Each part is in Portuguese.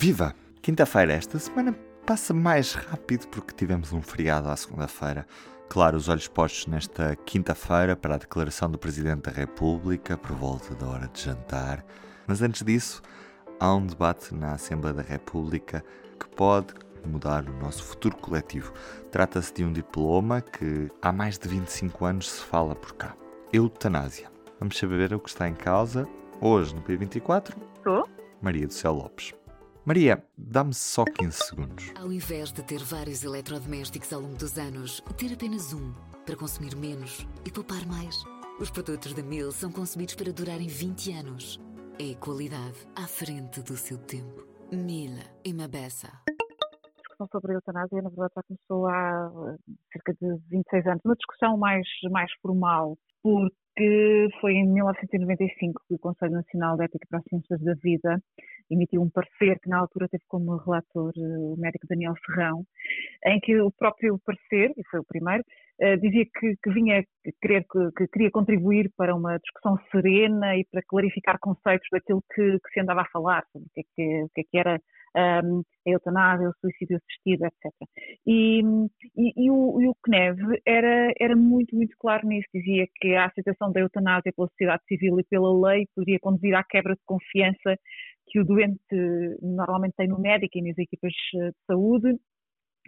Viva! Quinta-feira, esta semana passa mais rápido porque tivemos um feriado à segunda-feira. Claro, os olhos postos nesta quinta-feira para a declaração do Presidente da República por volta da hora de jantar. Mas antes disso, há um debate na Assembleia da República que pode mudar o nosso futuro coletivo. Trata-se de um diploma que há mais de 25 anos se fala por cá. Eutanásia. Vamos saber o que está em causa hoje no P24. Estou? Maria do Céu Lopes. Maria, dá-me só 15 segundos. Ao invés de ter vários eletrodomésticos ao longo dos anos, ter apenas um para consumir menos e poupar mais. Os produtos da Mil são concebidos para durarem 20 anos. É qualidade à frente do seu tempo. Mil e Mabessa. A discussão sobre a eutanásia, na verdade, já começou há eh, cerca de 26 anos. Uma discussão mais, mais formal, porque foi em 1995 que o Conselho Nacional de Ética para as Ciências da Vida emitiu um parecer que na altura teve como relator eh, o médico Daniel Ferrão, em que o próprio parecer, e foi o primeiro, eh, dizia que, que vinha querer, que, que, queria contribuir para uma discussão serena e para clarificar conceitos daquilo que, que se andava a falar, sobre o que é que, é que era um, a eutanásia, o suicídio assistido, etc. E, e, e, o, e o CNEV era, era muito, muito claro nisso, dizia que a aceitação da eutanásia pela sociedade civil e pela lei podia conduzir à quebra de confiança que o doente normalmente tem no médico e nas equipas de saúde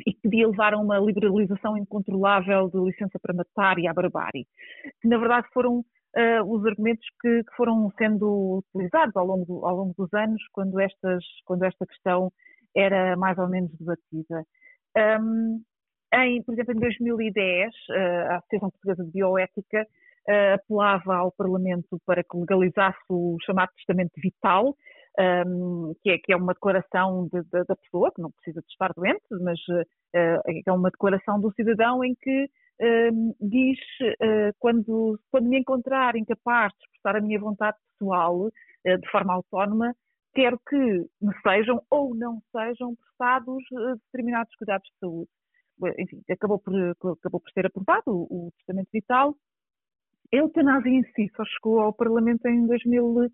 e que podia levar a uma liberalização incontrolável de licença para matar e à barbárie, que na verdade foram uh, os argumentos que, que, foram sendo utilizados ao longo, do, ao longo dos anos quando, estas, quando esta questão era mais ou menos debatida. Um, em, por exemplo, em 2010, uh, a Associação Portuguesa de Bioética uh, apelava ao Parlamento para que legalizasse o chamado testamento vital, um, que, é, que, é, uma declaração de, de, da pessoa, que não precisa de estar doente, mas uh, é uma declaração do cidadão em que diz uh, quando, quando me encontrar incapaz de expressar a minha vontade pessoal de forma autónoma, quero que me sejam ou não sejam prestados determinados cuidados de saúde. Enfim, acabou por, acabou por ser aprovado o, o testamento vital. A eutanásia em si só chegou ao Parlamento em 2000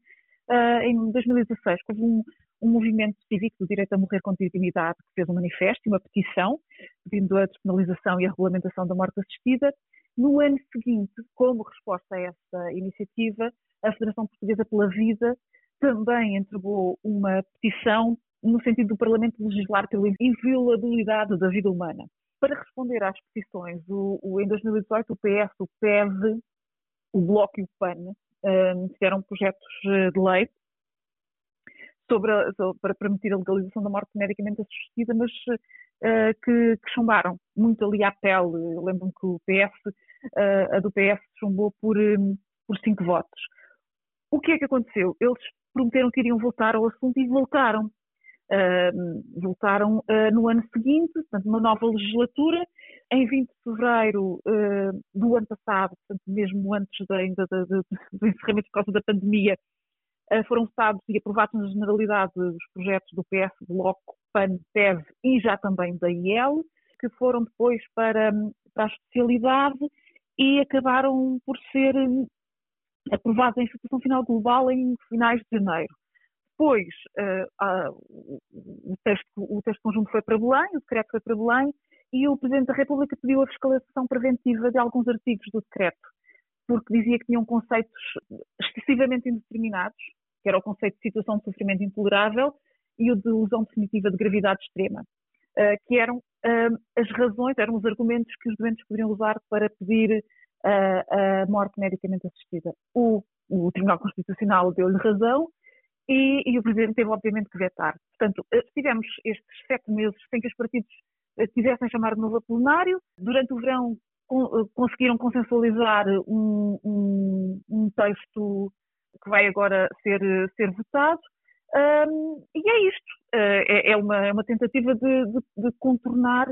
uh, em 2016 houve um, um, movimento cívico do direito a morrer com dignidade que fez um manifesto e uma petição pedindo a despenalização e a regulamentação da morte assistida. No ano seguinte, como resposta a essa iniciativa, a Federação Portuguesa pela Vida também entregou uma petição no sentido do Parlamento legislar pela inviolabilidade da vida humana. Para responder às petições, o, o, em 2018 o PS, o PEV, o Bloco e o PAN fizeram projetos eh, de lei sobre, a, permitir a legalização da morte medicamente assistida, mas uh, que, que, chumbaram muito ali à pele. Lembro-me que o PS, uh, a do PS chumbou por, um, por cinco votos. O que é que aconteceu? Eles prometeram que iriam voltar ao assunto e voltaram. Uh, voltaram no ano seguinte, portanto, uma nova legislatura. Em 20 de fevereiro uh, do ano passado, portanto, mesmo antes ainda do encerramento por causa da pandemia, foram votados e aprovados na generalidade os projetos do PS, Bloco, PAN, PEV e já também da IEL, que foram depois para, para a especialidade e acabaram por ser aprovados em situação final global em finais de janeiro. Depois, uh, uh, o, texto, o texto conjunto foi para Belém, o decreto foi para Belém, e o Presidente da República pediu a fiscalização preventiva de alguns artigos do decreto, porque dizia que tinham conceitos excessivamente indeterminados, que era o conceito de situação de sofrimento intolerável e o de lesão definitiva de gravidade extrema, uh, que eram as razões, eram os argumentos que os doentes poderiam usar para pedir a morte medicamente assistida. O, o Tribunal Constitucional deu-lhe razão, e, e, o Presidente teve, obviamente, que vetar. Portanto, eh, tivemos estes sete meses sem que os partidos eh, quisessem chamar de novo a plenário. Durante o verão eh, conseguiram consensualizar um, um, um texto que vai agora ser, ser votado. Um, e é isto. É, é, uma, é uma tentativa de, de, de contornar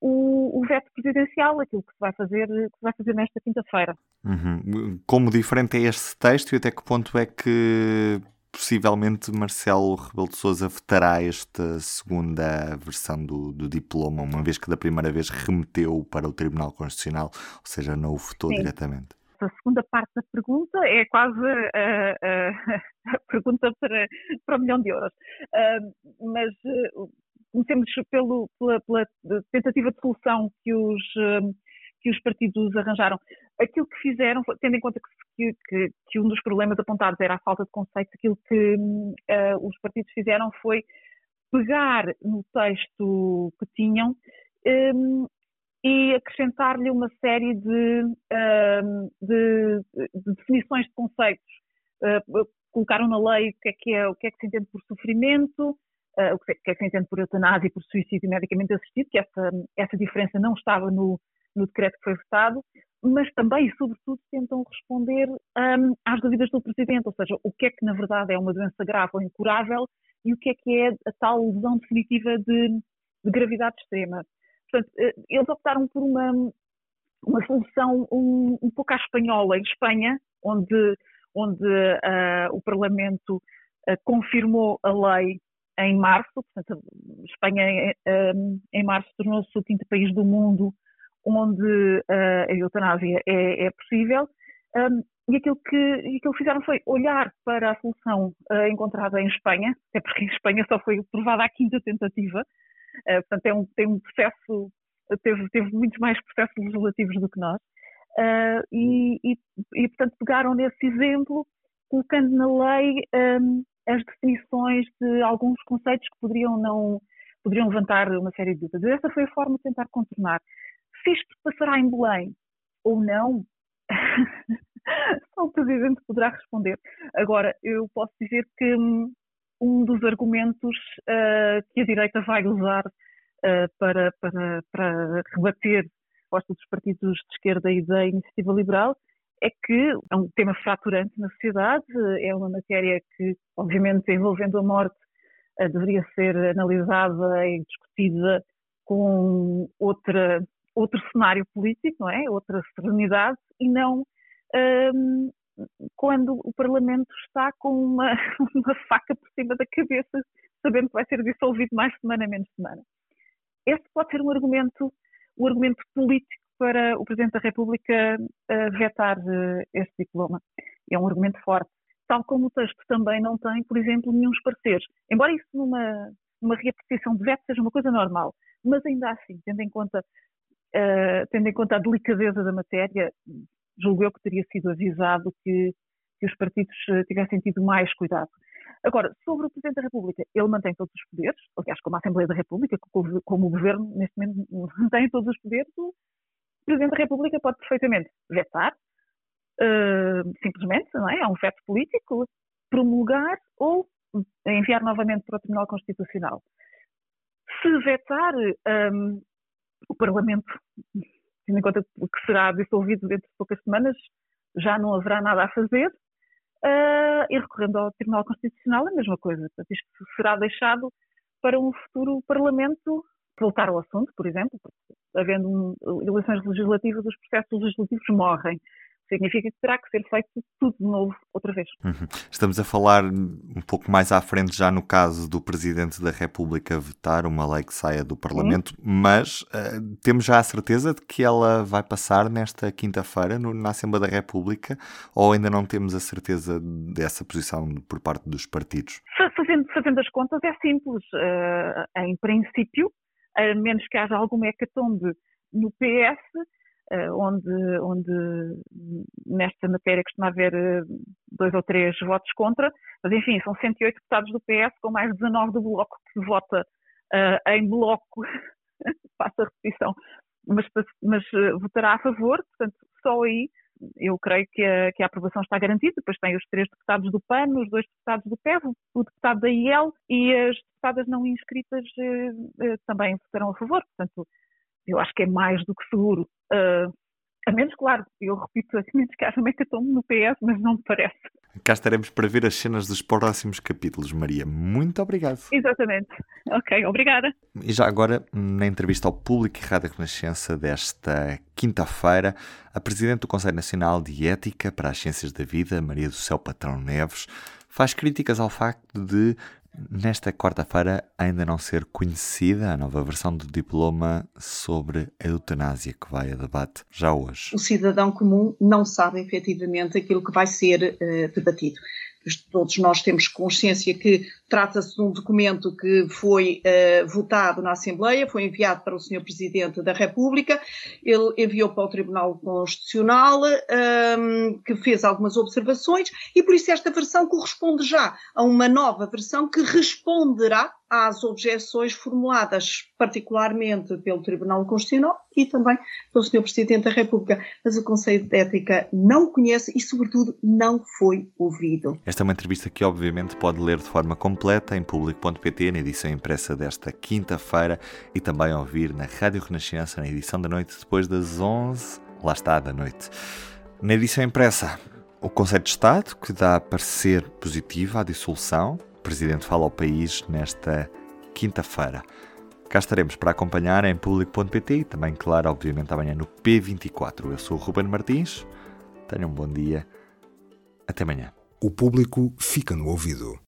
o, o, veto presidencial, aquilo que se vai fazer, que vai fazer nesta quinta-feira. Uhum. Como diferente é este texto e até que ponto é que possivelmente Marcelo Rebelo de Sousa vetará esta segunda versão do, do, diploma, uma vez que da primeira vez remeteu para o Tribunal Constitucional, ou seja, não o votou Sim. diretamente. A segunda parte da pergunta é quase a, a, a pergunta para, para um milhão de euros. Uh, mas uh, comecemos pelo, pela, pela, tentativa de solução que os, que os partidos arranjaram. Aquilo que fizeram, tendo em conta que, que, que, um dos problemas apontados era a falta de conceitos, aquilo que os partidos fizeram foi pegar no texto que tinham um, e acrescentar-lhe uma série de, um, de, de, definições de conceitos. Uh, colocaram na lei o que é que, é, o que, é que se entende por sofrimento, uh, o que é, que é que se entende por eutanásia e por suicídio medicamente assistido, que essa, essa diferença não estava no, no decreto que foi votado, mas também e sobretudo tentam responder um, às dúvidas do Presidente, ou seja, o que é que na verdade é uma doença grave ou incurável e o que é que é a tal lesão definitiva de, de gravidade extrema. Portanto, eh, eles optaram por uma, uma solução um, um pouco à espanhola. Em Espanha, onde, onde uh, o Parlamento uh, confirmou a lei em março, portanto, Espanha uh, em março tornou-se o quinto país do mundo onde a eutanásia é, é possível. Um, e aquilo que, aquilo que fizeram foi olhar para a solução uh, encontrada em Espanha, até porque em Espanha só foi aprovada a quinta tentativa, uh, portanto é um, tem um processo, teve, teve muitos mais processos legislativos do que nós, uh, e, e, e, portanto pegaram nesse exemplo, colocando na lei um, as definições de alguns conceitos que poderiam não poderiam levantar uma série de dúvidas. Essa foi a forma de tentar contornar. Isto passará em Belém ou não, só o Presidente poderá responder. Agora, eu posso dizer que hum, um dos argumentos uh, que a direita vai usar uh, para, para, para rebater a proposta dos partidos de esquerda e da iniciativa liberal é que é um tema fraturante na sociedade, é uma matéria que, obviamente, envolvendo a morte, uh, deveria ser analisada e discutida com outra, outro cenário político, não é? Outra serenidade e não um, quando o Parlamento está com uma, uma, faca por cima da cabeça, sabendo que vai ser dissolvido mais semana, menos semana. Este pode ser um argumento, um argumento político para o Presidente da República uh, vetar uh, este diploma. É um argumento forte. Tal como o texto também não tem, por exemplo, nenhum pareceres. Embora isso numa, numa reapreciação de veto seja uma coisa normal, mas ainda assim, tendo em conta, uh, tendo em conta a delicadeza da matéria, julgo eu que teria sido avisado que, que os partidos eh, tivessem tido mais cuidado. Agora, sobre o Presidente da República, ele mantém todos os poderes, aliás, como a Assembleia da República, como o Governo, neste momento, mantém todos os poderes, o Presidente da República pode perfeitamente vetar, uh, simplesmente, não é? É um veto político, promulgar ou enviar novamente para o Tribunal Constitucional. Se vetar, um, o Parlamento tendo em conta que será dissolvido dentro de poucas semanas, já não haverá nada a fazer. Uh, e recorrendo ao Tribunal Constitucional, a mesma coisa. Portanto, isto será deixado para um futuro Parlamento voltar ao assunto, por exemplo, havendo um, eleições legislativas, os processos legislativos morrem significa que terá que ser feito tudo de novo outra vez. Uhum. Estamos a falar um pouco mais à frente já no caso do Presidente da República vetar uma lei que saia do Parlamento, uhum. mas uh, temos já a certeza de que ela vai passar nesta quinta-feira na Assembleia da República ou ainda não temos a certeza dessa posição por parte dos partidos? Fazendo, fazendo as contas é simples. Uh, em princípio, a menos que haja alguma hecatombe no PS, onde, onde nesta matéria costuma haver eh, dois ou três votos contra, mas enfim, são 108 deputados do PS com mais 19 do Bloco que vota uh, em bloco, passa a repetição, mas, mas uh, votará a favor, portanto, só aí eu creio que a, que a, aprovação está garantida. Depois tem os três deputados do PAN, os dois deputados do PEV, o deputado da IEL e as deputadas não inscritas também votarão a favor. Portanto, eu acho que é mais do que seguro. Uh, a menos, claro, eu repito, a menos que haja mecatombe no PS, mas não me parece. Cá estaremos para ver as cenas dos próximos capítulos, Maria. Muito obrigado. Exatamente. Ok, obrigada. E já agora, na entrevista ao Público e Rádio Renascença desta quinta-feira, a Presidente do Conselho Nacional de Ética para as Ciências da Vida, Maria do Céu Patrão Neves, faz críticas ao facto de nesta quarta-feira ainda não ser conhecida a nova versão do diploma sobre a eutanásia que vai a debate já hoje. O cidadão comum não sabe efetivamente aquilo que vai ser uh, debatido todos nós temos consciência que trata-se de um documento que foi uh, votado na Assembleia, foi enviado para o Sr. Presidente da República, ele enviou para o Tribunal Constitucional, ehm, que fez algumas observações, e por isso esta versão corresponde já a uma nova versão que responderá às objeções formuladas particularmente pelo Tribunal Constitucional e também pelo Sr. Presidente da República. Mas o Conselho de Ética não conhece e, sobretudo, não foi ouvido. Esta é uma entrevista que, obviamente, pode ler de forma completa em público.pt, na edição impressa desta quinta-feira e também ouvir na Rádio Renascença, na edição da noite, depois das 11, lá está, da noite. Na edição impressa, o Conselho de Estado, que dá parecer positivo à dissolução, Presidente fala ao país nesta quinta-feira. Cá estaremos para acompanhar em público.pt e também, claro, obviamente, amanhã no P24. Eu sou o Ruben Martins. Tenham um bom dia. Até amanhã. O público fica no ouvido.